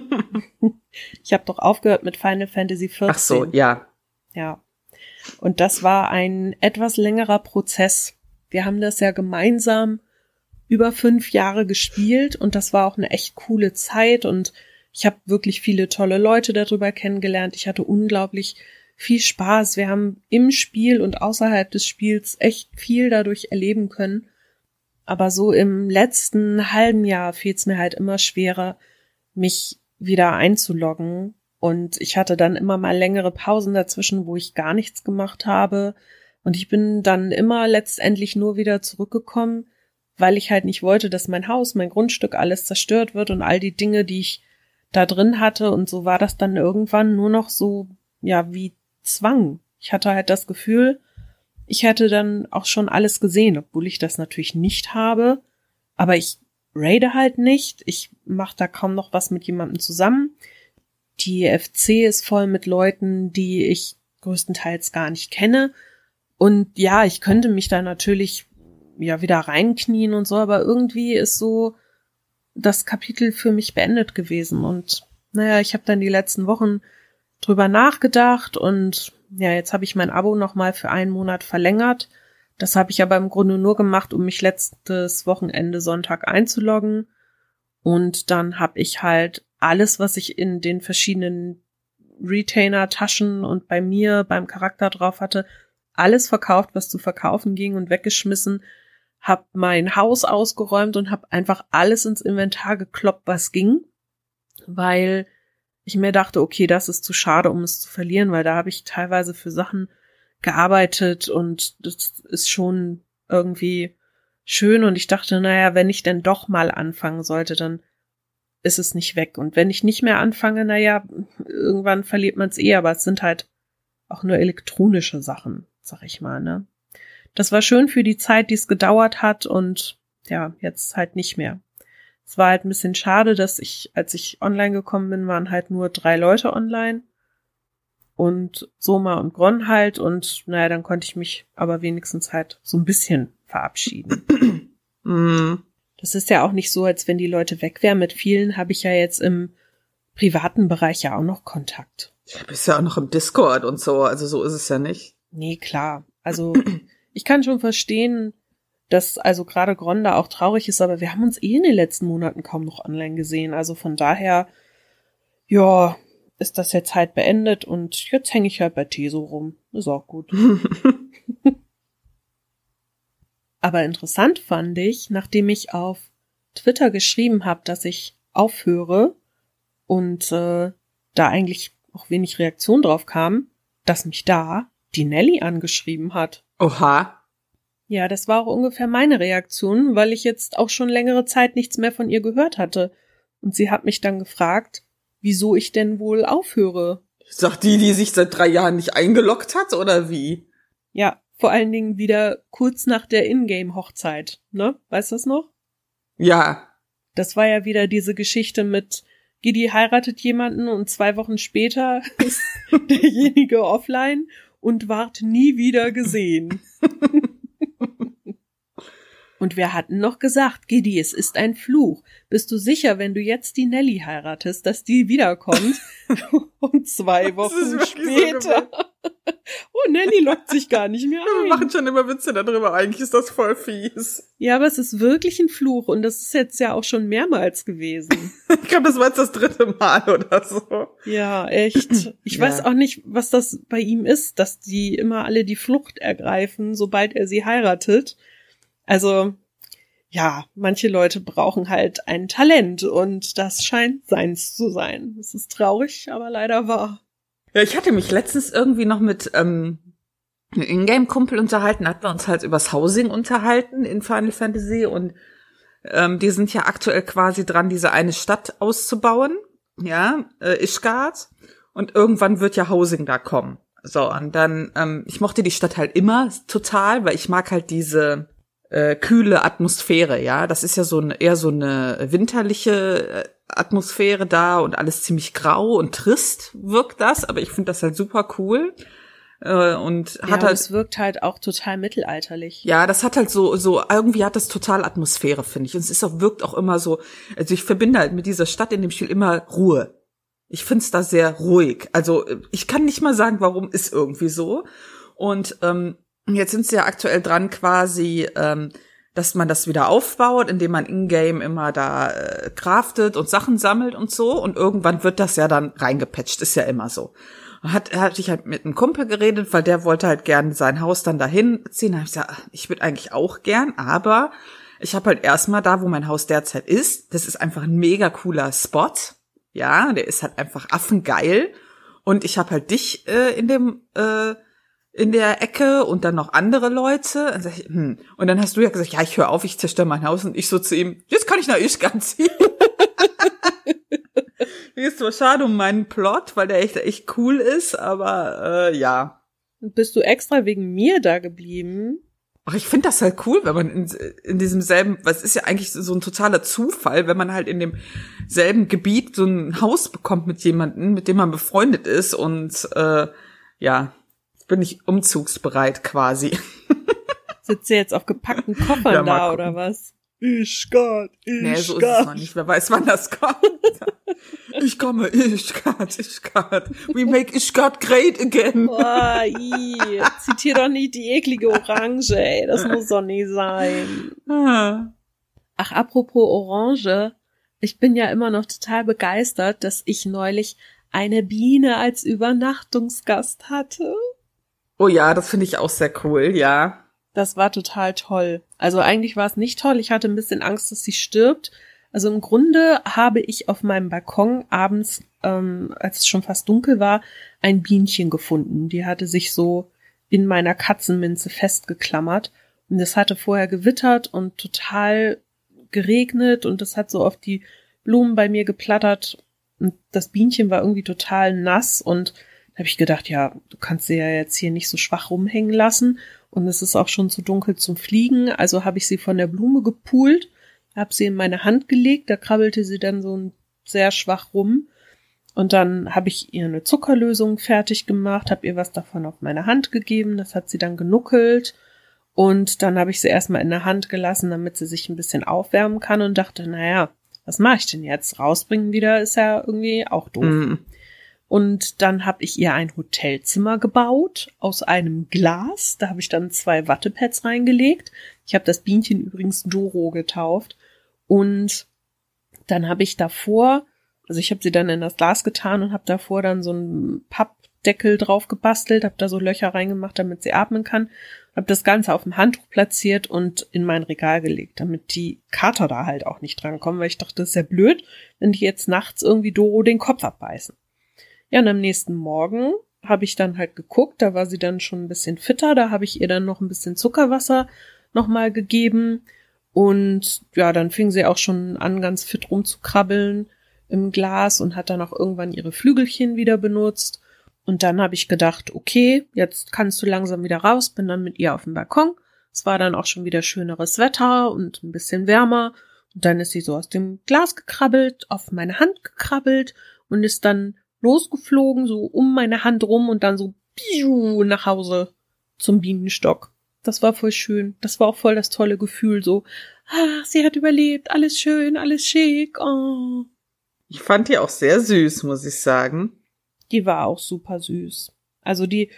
S1: Ich habe doch aufgehört mit Final Fantasy XIV.
S2: Ach so, ja.
S1: Ja. Und das war ein etwas längerer Prozess. Wir haben das ja gemeinsam über fünf Jahre gespielt und das war auch eine echt coole Zeit und ich habe wirklich viele tolle Leute darüber kennengelernt. Ich hatte unglaublich viel Spaß. Wir haben im Spiel und außerhalb des Spiels echt viel dadurch erleben können. Aber so im letzten halben Jahr fiel es mir halt immer schwerer, mich wieder einzuloggen. Und ich hatte dann immer mal längere Pausen dazwischen, wo ich gar nichts gemacht habe. Und ich bin dann immer letztendlich nur wieder zurückgekommen, weil ich halt nicht wollte, dass mein Haus, mein Grundstück, alles zerstört wird und all die Dinge, die ich da drin hatte. Und so war das dann irgendwann nur noch so, ja, wie Zwang. Ich hatte halt das Gefühl, ich hätte dann auch schon alles gesehen, obwohl ich das natürlich nicht habe. Aber ich raide halt nicht. Ich mache da kaum noch was mit jemandem zusammen. Die FC ist voll mit Leuten, die ich größtenteils gar nicht kenne. Und ja, ich könnte mich da natürlich ja wieder reinknien und so, aber irgendwie ist so das Kapitel für mich beendet gewesen. Und naja, ich habe dann die letzten Wochen drüber nachgedacht und ja, jetzt habe ich mein Abo nochmal für einen Monat verlängert. Das habe ich aber im Grunde nur gemacht, um mich letztes Wochenende Sonntag einzuloggen. Und dann habe ich halt alles, was ich in den verschiedenen Retainer-Taschen und bei mir beim Charakter drauf hatte, alles verkauft, was zu verkaufen ging und weggeschmissen, hab mein Haus ausgeräumt und hab einfach alles ins Inventar gekloppt, was ging, weil ich mir dachte, okay, das ist zu schade, um es zu verlieren, weil da habe ich teilweise für Sachen gearbeitet und das ist schon irgendwie schön und ich dachte, naja, wenn ich denn doch mal anfangen sollte, dann ist es nicht weg. Und wenn ich nicht mehr anfange, naja, irgendwann verliert man es eh, aber es sind halt auch nur elektronische Sachen, sag ich mal, ne? Das war schön für die Zeit, die es gedauert hat und ja, jetzt halt nicht mehr. Es war halt ein bisschen schade, dass ich, als ich online gekommen bin, waren halt nur drei Leute online und Soma und Gron halt und naja, dann konnte ich mich aber wenigstens halt so ein bisschen verabschieden. <clears throat>
S2: Mm.
S1: Das ist ja auch nicht so, als wenn die Leute weg wären. Mit vielen habe ich ja jetzt im privaten Bereich ja auch noch Kontakt.
S2: Ja, bist ja auch noch im Discord und so, also so ist es ja nicht.
S1: Nee, klar. Also ich kann schon verstehen, dass also gerade Gronda auch traurig ist, aber wir haben uns eh in den letzten Monaten kaum noch online gesehen. Also von daher, ja, ist das jetzt halt beendet und jetzt hänge ich halt bei Teso rum. Ist auch gut. <laughs> Aber interessant fand ich, nachdem ich auf Twitter geschrieben habe, dass ich aufhöre und äh, da eigentlich auch wenig Reaktion drauf kam, dass mich da die Nelly angeschrieben hat.
S2: Oha.
S1: Ja, das war auch ungefähr meine Reaktion, weil ich jetzt auch schon längere Zeit nichts mehr von ihr gehört hatte. Und sie hat mich dann gefragt, wieso ich denn wohl aufhöre.
S2: Sagt die, die sich seit drei Jahren nicht eingeloggt hat, oder wie?
S1: Ja, vor allen Dingen wieder kurz nach der Ingame-Hochzeit, ne? Weißt du das noch?
S2: Ja.
S1: Das war ja wieder diese Geschichte mit Gidi heiratet jemanden und zwei Wochen später <laughs> ist derjenige offline und ward nie wieder gesehen. <laughs> Und wir hatten noch gesagt, Gidi, es ist ein Fluch. Bist du sicher, wenn du jetzt die Nelly heiratest, dass die wiederkommt? <laughs> Und zwei Wochen
S2: wirklich so
S1: später. oh, Nelly lockt sich gar nicht mehr <laughs>
S2: Wir
S1: ein.
S2: machen schon immer Witze darüber, eigentlich ist das voll fies.
S1: Ja, aber es ist wirklich ein Fluch und das ist jetzt ja auch schon mehrmals gewesen. <laughs>
S2: Ich glaube, das war jetzt das dritte Mal oder so.
S1: Ja, echt. Ich
S2: Ja.
S1: weiß auch nicht, was das bei ihm ist, dass die immer alle die Flucht ergreifen, sobald er sie heiratet. Also, ja, manche Leute brauchen halt ein Talent und das scheint seins zu sein. Es ist traurig, aber leider wahr.
S2: Ja, ich hatte mich letztens irgendwie noch mit ähm, einen Ingame-Kumpel unterhalten, hatten wir uns halt übers Housing unterhalten in Final Fantasy und ähm, die sind ja aktuell quasi dran, diese eine Stadt auszubauen, ja, äh, Ishgard. Und irgendwann wird ja Housing da kommen. So, und dann, ähm, ich mochte die Stadt halt immer total, weil ich mag halt diese äh, kühle Atmosphäre, ja. Das ist ja so eine, eher so eine winterliche äh, Atmosphäre da und alles ziemlich grau und trist wirkt das, aber ich finde das halt super cool. Äh, und
S1: Ja,
S2: hat halt
S1: es wirkt halt auch total mittelalterlich.
S2: ja, das hat halt so, so, irgendwie hat das total Atmosphäre, finde ich. Und es ist auch, wirkt auch immer so, also ich verbinde halt mit dieser Stadt in dem Spiel immer Ruhe. Ich find's da sehr ruhig. Also ich kann nicht mal sagen, warum, ist irgendwie so. Und ähm, jetzt sind sie ja aktuell dran quasi, ähm, dass man das wieder aufbaut, indem man in-game immer da äh, craftet und Sachen sammelt und so. Und irgendwann wird das ja dann reingepatcht, ist ja immer so. Hat, hatte ich halt mit einem Kumpel geredet, weil der wollte halt gern sein Haus dann dahin ziehen. Da hab ich gesagt, ach, ich würde eigentlich auch gern, aber ich habe halt erstmal da, wo mein Haus derzeit ist, das ist einfach ein mega cooler Spot. Ja, der ist halt einfach affengeil. Und ich habe halt dich äh, in dem äh, in der Ecke und dann noch andere Leute. Und, sag ich, hm. und dann hast du ja gesagt, ja, ich höre auf, ich zerstöre mein Haus. Und ich so zu ihm, jetzt kann ich nach Ischgl ziehen. <laughs> ist zwar schade um meinen Plot, weil der echt, echt cool ist, aber äh, ja.
S1: Bist du extra wegen mir da geblieben?
S2: Ach, ich finde das halt cool, wenn man in, in diesem selben, was ist ja eigentlich so ein totaler Zufall, wenn man halt in dem selben Gebiet so ein Haus bekommt mit jemandem, mit dem man befreundet ist und äh, ja, bin ich umzugsbereit quasi. <laughs>
S1: Sitzt ihr jetzt auf gepackten Koffern
S2: Ja,
S1: da oder was?
S2: Ischgard, Ischgard. Nee, so ist es noch nicht. Wer weiß, wann das kommt. Ich komme, Ischgard, Ischgard. We make Ischgard great again.
S1: Boah, i, zitier doch nicht die eklige Orange, ey. Das muss doch nicht sein.
S2: Ah.
S1: Ach, apropos Orange. Ich bin ja immer noch total begeistert, dass ich neulich eine Biene als Übernachtungsgast hatte.
S2: Oh ja, das finde ich auch sehr cool, ja.
S1: Das war total toll. Also eigentlich war es nicht toll. Ich hatte ein bisschen Angst, dass sie stirbt. Also im Grunde habe ich auf meinem Balkon abends, ähm, als es schon fast dunkel war, ein Bienchen gefunden. Die hatte sich so in meiner Katzenminze festgeklammert. Und es hatte vorher gewittert und total geregnet und es hat so auf die Blumen bei mir geplattert. Und das Bienchen war irgendwie total nass und da habe ich gedacht, ja, du kannst sie ja jetzt hier nicht so schwach rumhängen lassen und es ist auch schon zu dunkel zum Fliegen, also habe ich sie von der Blume gepult, habe sie in meine Hand gelegt, da krabbelte sie dann so sehr schwach rum und dann habe ich ihr eine Zuckerlösung fertig gemacht, habe ihr was davon auf meine Hand gegeben, das hat sie dann genuckelt und dann habe ich sie erstmal in der Hand gelassen, damit sie sich ein bisschen aufwärmen kann und dachte, naja, was mache ich denn jetzt? Rausbringen wieder ist ja irgendwie auch doof.
S2: Mm.
S1: Und dann habe ich ihr ein Hotelzimmer gebaut aus einem Glas. Da habe ich dann zwei Wattepads reingelegt. Ich habe das Bienchen übrigens Doro getauft. Und dann habe ich davor, also ich habe sie dann in das Glas getan und habe davor dann so einen Pappdeckel drauf gebastelt, habe da so Löcher reingemacht, damit sie atmen kann. Habe das Ganze auf dem Handtuch platziert und in mein Regal gelegt, damit die Kater da halt auch nicht drankommen, weil ich dachte, das ist ja blöd, wenn die jetzt nachts irgendwie Doro den Kopf abbeißen. Ja, und am nächsten Morgen habe ich dann halt geguckt, da war sie dann schon ein bisschen fitter, da habe ich ihr dann noch ein bisschen Zuckerwasser nochmal gegeben und ja, dann fing sie auch schon an, ganz fit rumzukrabbeln im Glas und hat dann auch irgendwann ihre Flügelchen wieder benutzt. Und dann habe ich gedacht, okay, jetzt kannst du langsam wieder raus, bin dann mit ihr auf dem Balkon. Es war dann auch schon wieder schöneres Wetter und ein bisschen wärmer. Und dann ist sie so aus dem Glas gekrabbelt, auf meine Hand gekrabbelt und ist dann losgeflogen, so um meine Hand rum und dann so piu, nach Hause zum Bienenstock. Das war voll schön. Das war auch voll das tolle Gefühl, so, ah, sie hat überlebt, alles schön, alles schick, oh.
S2: Ich fand die auch sehr süß, muss ich sagen.
S1: Die war auch super süß. Also die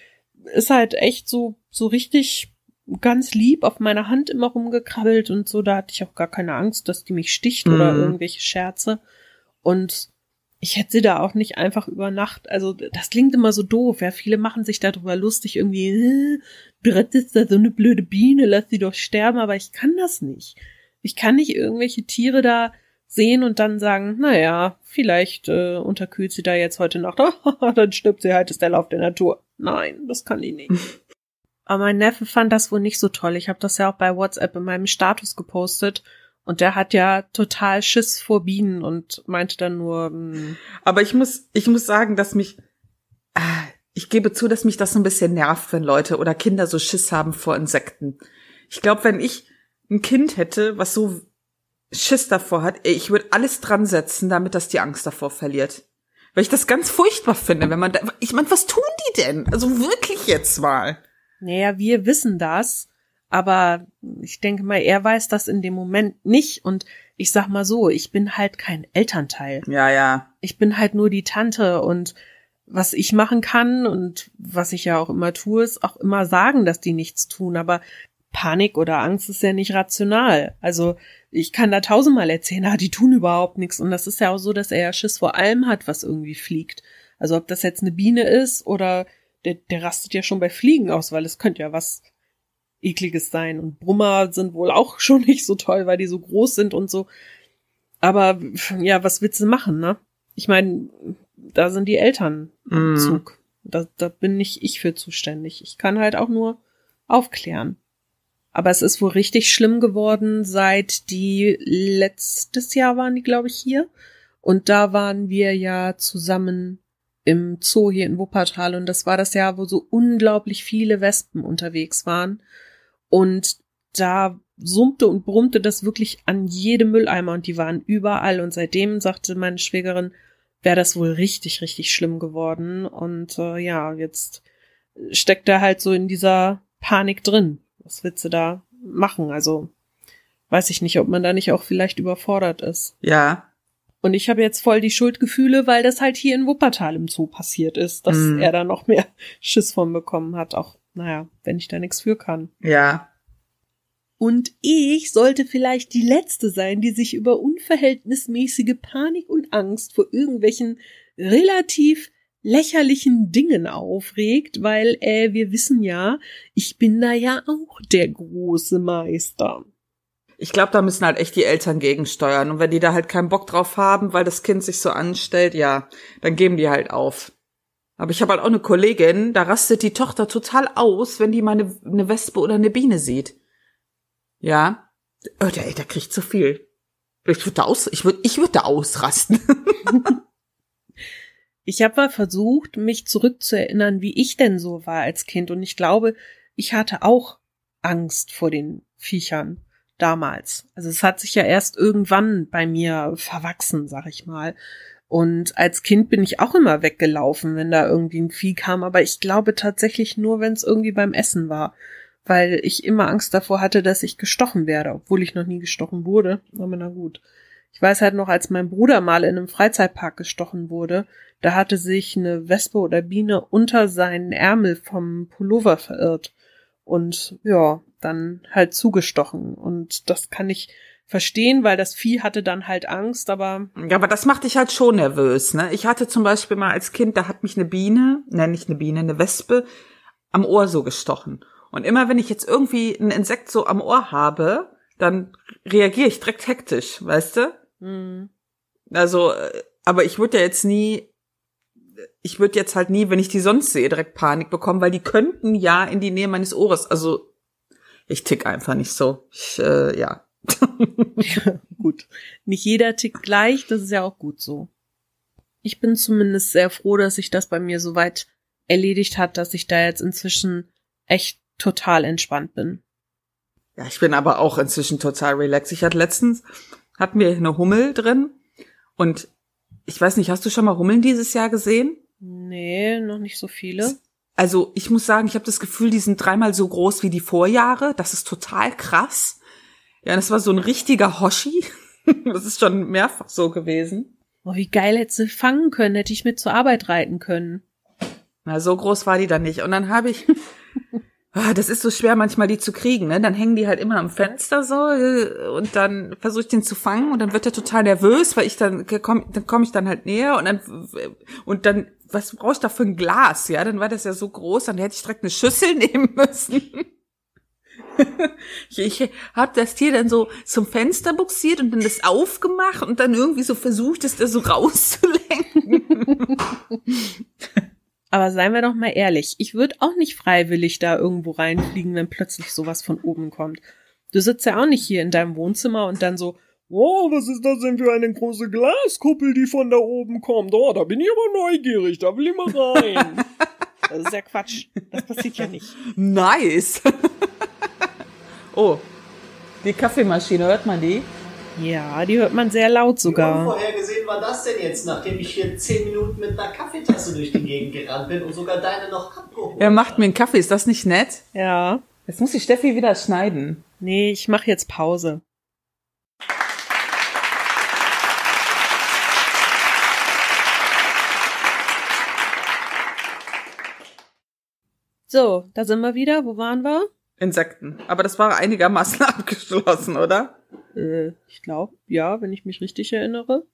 S1: ist halt echt so, so richtig ganz lieb auf meiner Hand immer rumgekrabbelt und so, da hatte ich auch gar keine Angst, dass die mich sticht oder
S2: Mhm.
S1: irgendwelche Scherze. Und ich hätte sie da auch nicht einfach über Nacht, also das klingt immer so doof, ja, viele machen sich darüber lustig, irgendwie, äh, Brett ist da so eine blöde Biene, lass sie doch sterben, aber ich kann das nicht. Ich kann nicht irgendwelche Tiere da sehen und dann sagen, naja, vielleicht äh, unterkühlt sie da jetzt heute Nacht, <laughs> dann stirbt sie halt, ist der Lauf der Natur. Nein, das kann ich nicht. <laughs> Aber mein Neffe fand das wohl nicht so toll. Ich habe das ja auch bei WhatsApp in meinem Status gepostet. Und der hat ja total Schiss vor Bienen und meinte dann nur. Mh. Hm.
S2: Aber ich muss, ich muss sagen, dass mich, ah, ich gebe zu, dass mich das so ein bisschen nervt, wenn Leute oder Kinder so Schiss haben vor Insekten. Ich glaube, wenn ich ein Kind hätte, was so Schiss davor hat, ich würde alles dran setzen, damit das die Angst davor verliert. Weil ich das ganz furchtbar finde, wenn man da, ich meine, was tun die denn? Also wirklich jetzt mal.
S1: Naja, wir wissen das, aber ich denke mal, er weiß das in dem Moment nicht und ich sag mal so, ich bin halt kein Elternteil.
S2: Ja, ja.
S1: Ich bin halt nur die Tante und was ich machen kann und was ich ja auch immer tue, ist auch immer sagen, dass die nichts tun, aber Panik oder Angst ist ja nicht rational. Also ich kann da tausendmal erzählen, ah, die tun überhaupt nichts. Und das ist ja auch so, dass er ja Schiss vor allem hat, was irgendwie fliegt. Also ob das jetzt eine Biene ist oder der, der rastet ja schon bei Fliegen aus, weil es könnte ja was ekliges sein. Und Brummer sind wohl auch <laughs> schon nicht so toll, weil die so groß sind und so. Aber ja, was willst du machen, ne? Ich meine, da sind die Eltern im mm. Zug. Da, da bin nicht ich für zuständig. Ich kann halt auch nur aufklären. Aber es ist wohl richtig schlimm geworden, seit die letztes Jahr waren die, glaube ich, hier. Und da waren wir ja zusammen im Zoo hier in Wuppertal und das war das Jahr, wo so unglaublich viele Wespen unterwegs waren. Und da summte und brummte das wirklich an jedem Mülleimer und die waren überall. Und seitdem sagte meine Schwägerin, wäre das wohl richtig, richtig schlimm geworden. Und äh, ja, jetzt steckt er halt so in dieser Panik drin. Was willst du da machen? Also weiß ich nicht, ob man da nicht auch vielleicht überfordert ist.
S2: Ja,
S1: und ich habe jetzt voll die Schuldgefühle, weil das halt hier in Wuppertal im Zoo passiert ist, dass mm. er da noch mehr <laughs> Schiss von bekommen hat. Auch, naja, wenn ich da nichts für kann.
S2: Ja.
S1: Und ich sollte vielleicht die Letzte sein, die sich über unverhältnismäßige Panik und Angst vor irgendwelchen relativ lächerlichen Dingen aufregt, weil äh, wir wissen ja, ich bin da ja auch der große Meister
S2: ich glaube, da müssen halt echt die Eltern gegensteuern. Und wenn die da halt keinen Bock drauf haben, weil das Kind sich so anstellt, ja, dann geben die halt auf. Aber ich habe halt auch eine Kollegin, da rastet die Tochter total aus, wenn die mal eine, eine Wespe oder eine Biene sieht. Ja. Oh, der, der kriegt zu viel. Ich würde da aus, ich würde, ich würde da ausrasten. <laughs>
S1: ich habe mal versucht, mich zurückzuerinnern, wie ich denn so war als Kind. Und ich glaube, ich hatte auch Angst vor den Viechern damals. Also es hat sich ja erst irgendwann bei mir verwachsen, sag ich mal. Und als Kind bin ich auch immer weggelaufen, wenn da irgendwie ein Vieh kam, aber ich glaube tatsächlich nur, wenn es irgendwie beim Essen war, weil ich immer Angst davor hatte, dass ich gestochen werde, obwohl ich noch nie gestochen wurde. Aber na gut. Ich weiß halt noch, als mein Bruder mal in einem Freizeitpark gestochen wurde, da hatte sich eine Wespe oder Biene unter seinen Ärmel vom Pullover verirrt. Und ja, dann halt zugestochen. Und das kann ich verstehen, weil das Vieh hatte dann halt Angst, aber.
S2: Ja, aber das macht dich halt schon nervös, ne? Ich hatte zum Beispiel mal als Kind, da hat mich eine Biene, nein, nicht eine Biene, eine Wespe am Ohr so gestochen. Und immer wenn ich jetzt irgendwie ein Insekt so am Ohr habe, dann reagiere ich direkt hektisch, weißt du? Mhm. Also, äh, aber ich würde ja jetzt nie, ich würde jetzt halt nie, wenn ich die sonst sehe, direkt Panik bekommen, weil die könnten ja in die Nähe meines Ohres, also ich tick einfach nicht so. Ich, äh, ja.
S1: Ja. <laughs> Gut. Nicht jeder tickt gleich, das ist ja auch gut so. Ich bin zumindest sehr froh, dass sich das bei mir soweit erledigt hat, dass ich da jetzt inzwischen echt total entspannt bin.
S2: Ja, ich bin aber auch inzwischen total relaxed. Ich hatte letztens, hatten wir eine Hummel drin und ich weiß nicht, hast du schon mal Hummeln dieses Jahr gesehen?
S1: Nee, noch nicht so viele.
S2: Also ich muss sagen, ich habe das Gefühl, die sind dreimal so groß wie die Vorjahre. Das ist total krass. Ja, das war so ein richtiger Hoshi. <laughs> das ist schon mehrfach so gewesen.
S1: Oh, wie geil hätte sie fangen können, hätte ich mit zur Arbeit reiten können.
S2: Na, so groß war die dann nicht. Und dann habe ich, oh, <laughs> das ist so schwer manchmal die zu kriegen, ne? Dann hängen die halt immer am Fenster so äh, und dann versuche ich den zu fangen und dann wird er total nervös, weil ich dann komm, dann komme ich dann halt näher und dann und dann was brauche ich da für ein Glas? Ja, dann war das ja so groß, dann hätte ich direkt eine Schüssel <laughs> nehmen müssen. <laughs> ich ich habe das Tier dann so zum Fenster buxiert und dann das aufgemacht und dann irgendwie so versucht, es da so <laughs> rauszulenken.
S1: Aber seien wir doch mal ehrlich, ich würde auch nicht freiwillig da irgendwo reinfliegen, wenn plötzlich sowas von oben kommt. Du sitzt ja auch nicht hier in deinem Wohnzimmer und dann so,
S3: Oh, was ist das denn für eine große Glaskuppel, die von da oben kommt? Oh, da bin ich aber neugierig, da will ich mal rein. <laughs>
S1: das ist ja Quatsch. Das passiert ja nicht.
S2: Nice. Oh, die Kaffeemaschine, hört man die?
S1: Ja, die hört man sehr laut
S4: Wie
S1: sogar.
S4: unvorhergesehen war das denn jetzt, nachdem ich hier zehn Minuten mit einer Kaffeetasse durch die Gegend gerannt bin und sogar deine noch abgeholt
S2: Er macht mir einen Kaffee, ist das nicht nett?
S1: Ja.
S2: Jetzt muss die Steffi wieder schneiden.
S1: Nee, ich mache jetzt Pause. So, da sind wir wieder. Wo waren wir?
S2: Insekten. Aber das war einigermaßen <laughs> abgeschlossen, oder?
S1: Äh, ich glaube, ja, wenn ich mich richtig erinnere.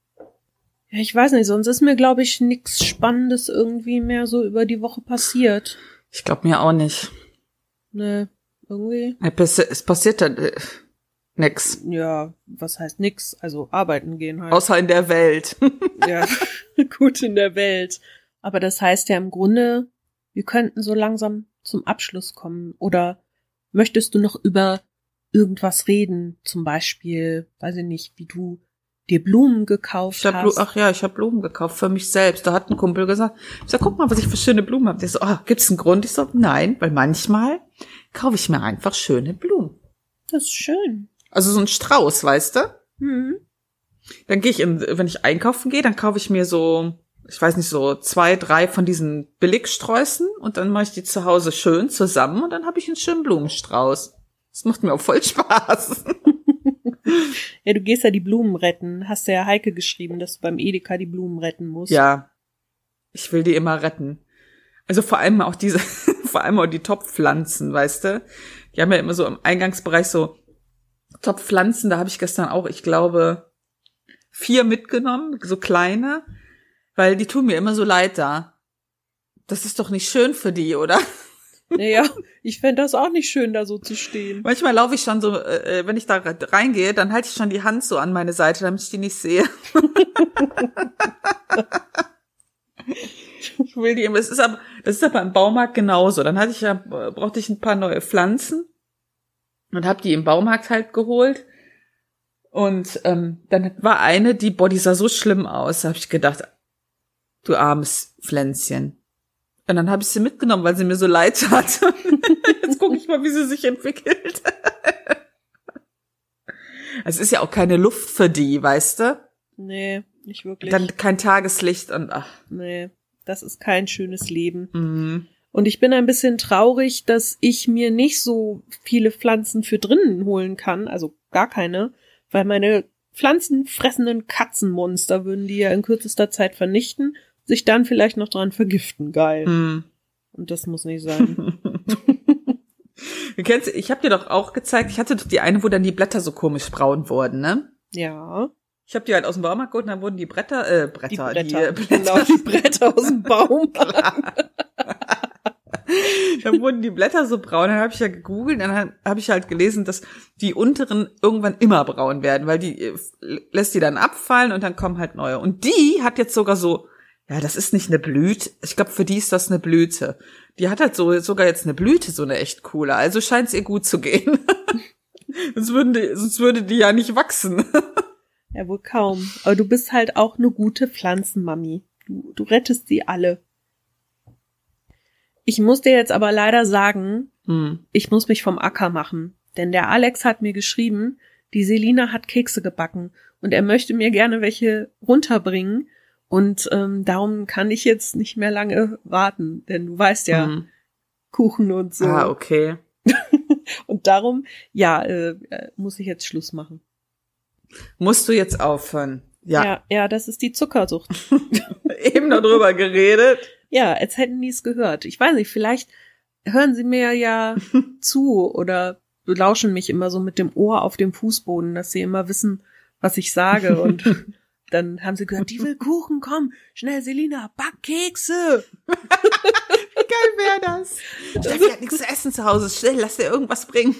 S1: Ja, ich weiß nicht, sonst ist mir, glaube ich, nichts Spannendes irgendwie mehr so über die Woche passiert.
S2: Ich glaube mir auch nicht.
S1: Ne, irgendwie.
S2: Es passiert dann äh, nix.
S1: Ja, was heißt nix? Also arbeiten gehen halt.
S2: Außer in der Welt. <laughs>
S1: ja, <laughs> gut in der Welt. Aber das heißt ja im Grunde, wir könnten so langsam zum Abschluss kommen. Oder möchtest du noch über irgendwas reden? Zum Beispiel, weiß ich nicht, wie du dir Blumen gekauft
S2: Ich hab
S1: hast.
S2: Ach ja, ich habe Blumen gekauft für mich selbst. Da hat ein Kumpel gesagt, ich sag, guck mal, was ich für schöne Blumen habe. Der so, ah, gibt's einen Grund? Ich so, nein, weil manchmal kaufe ich mir einfach schöne Blumen.
S1: Das ist schön.
S2: Also so ein Strauß, weißt du?
S1: Hm.
S2: Dann gehe ich in, wenn ich einkaufen gehe, dann kaufe ich mir so, ich weiß nicht, so zwei, drei von diesen Billigsträußen und dann mache ich die zu Hause schön zusammen und dann habe ich einen schönen Blumenstrauß. Das macht mir auch voll Spaß. <laughs>
S1: Ja, du gehst ja die Blumen retten. Hast ja Heike geschrieben, dass du beim Edeka die Blumen retten musst.
S2: Ja. Ich will die immer retten. Also vor allem auch diese, <laughs> vor allem auch die Topfpflanzen, weißt du? Die haben ja immer so im Eingangsbereich so Topfpflanzen, da habe ich gestern auch, ich glaube, vier mitgenommen, so kleine, weil die tun mir immer so leid da. Das ist doch nicht schön für die, oder? <laughs>
S1: Naja, ich fänd das auch nicht schön, da so zu stehen.
S2: Manchmal laufe ich schon so, äh, wenn ich da reingehe, dann halte ich schon die Hand so an meine Seite, damit ich die nicht sehe. <laughs> ich will die immer. Es ist aber, das ist aber im Baumarkt genauso. Dann hatte ich ja, äh, brauchte ich ein paar neue Pflanzen und habe die im Baumarkt halt geholt. Und ähm, dann war eine, die, boah, die sah so schlimm aus. Da habe ich gedacht, du armes Pflänzchen. Und dann habe ich sie mitgenommen, weil sie mir so leid tat. <laughs> Jetzt gucke ich mal, wie sie sich entwickelt. <laughs> Es ist ja auch keine Luft für die, weißt du?
S1: Nee, nicht wirklich.
S2: Dann kein Tageslicht und ach.
S1: nee, das ist kein schönes Leben.
S2: Mhm.
S1: Und ich bin ein bisschen traurig, dass ich mir nicht so viele Pflanzen für drinnen holen kann, also gar keine, weil meine pflanzenfressenden Katzenmonster würden die ja in kürzester Zeit vernichten, sich dann vielleicht noch dran vergiften. Geil.
S2: Mhm.
S1: Und das muss nicht sein. <laughs>
S2: Du kennst, ich habe dir doch auch gezeigt, ich hatte doch die eine, wo dann die Blätter so komisch braun wurden, ne?
S1: ja.
S2: Ich habe die halt aus dem Baumarkt geholt und dann wurden die Bretter, äh, Bretter,
S1: Die Bretter.
S2: die äh, Blätter,
S1: Genau, die <laughs> Bretter aus dem Baum. <laughs>
S2: dann wurden die Blätter so braun. Dann habe ich ja gegoogelt, dann habe ich halt gelesen, dass die unteren irgendwann immer braun werden, weil die äh, lässt die dann abfallen und dann kommen halt neue. Und die hat jetzt sogar so, ja, das ist nicht eine Blüte. Ich glaube, für die ist das eine Blüte. Die hat halt so sogar jetzt eine Blüte, so eine echt coole. Also scheint es ihr gut zu gehen. <laughs> sonst, würden die, sonst würde die ja nicht wachsen.
S1: Ja, wohl kaum. Aber du bist halt auch eine gute Pflanzenmami. Du, du rettest sie alle. Ich muss dir jetzt aber leider sagen,
S2: Hm.
S1: ich muss mich vom Acker machen. Denn der Alex hat mir geschrieben, die Selina hat Kekse gebacken und er möchte mir gerne welche runterbringen. Und ähm, darum kann ich jetzt nicht mehr lange warten, denn du weißt ja,
S2: Hm.
S1: Kuchen und so.
S2: Ah, okay. <laughs>
S1: Und darum, ja, äh, äh, muss ich jetzt Schluss machen.
S2: Musst du jetzt aufhören? Ja,
S1: ja, ja das ist die Zuckersucht. <laughs>
S2: eben darüber geredet.
S1: Ja, als hätten die es gehört. Ich weiß nicht, vielleicht hören sie mir ja <laughs> zu oder belauschen mich immer so mit dem Ohr auf dem Fußboden, dass sie immer wissen, was ich sage. Und dann haben sie gehört, die will Kuchen, komm, schnell, Selina, back Kekse.
S2: Geil wäre das. Steffi hat nichts zu essen zu Hause. Schnell, lass dir irgendwas bringen.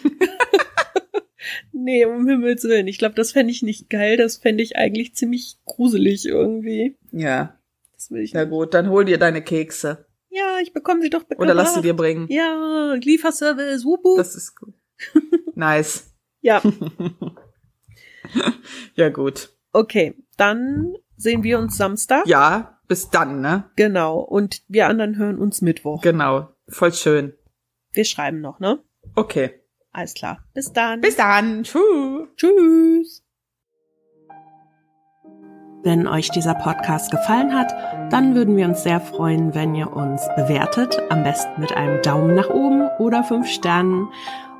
S1: Nee, um Himmels Willen. Ich glaube, das fände ich nicht geil. Das fände ich eigentlich ziemlich gruselig irgendwie.
S2: Ja,
S1: Das will ich
S2: na
S1: nicht.
S2: gut, dann hol dir deine Kekse.
S1: Ja, ja, ich bekomme sie doch bekommen.
S2: Oder lass sie dir bringen.
S1: Ja, Lieferservice, wup, wup.
S2: Das ist gut. Nice.
S1: Ja, <laughs>
S2: Ja, gut.
S1: okay. Dann sehen wir uns Samstag.
S2: Ja, bis dann, ne?
S1: Genau. Und wir anderen hören uns Mittwoch.
S2: Genau. Voll schön.
S1: Wir schreiben noch, ne?
S2: Okay.
S1: Alles klar. Bis dann.
S2: Bis dann. Tschüss.
S1: Tschüss. Wenn euch dieser Podcast gefallen hat, dann würden wir uns sehr freuen, wenn ihr uns bewertet, am besten mit einem Daumen nach oben oder fünf Sternen.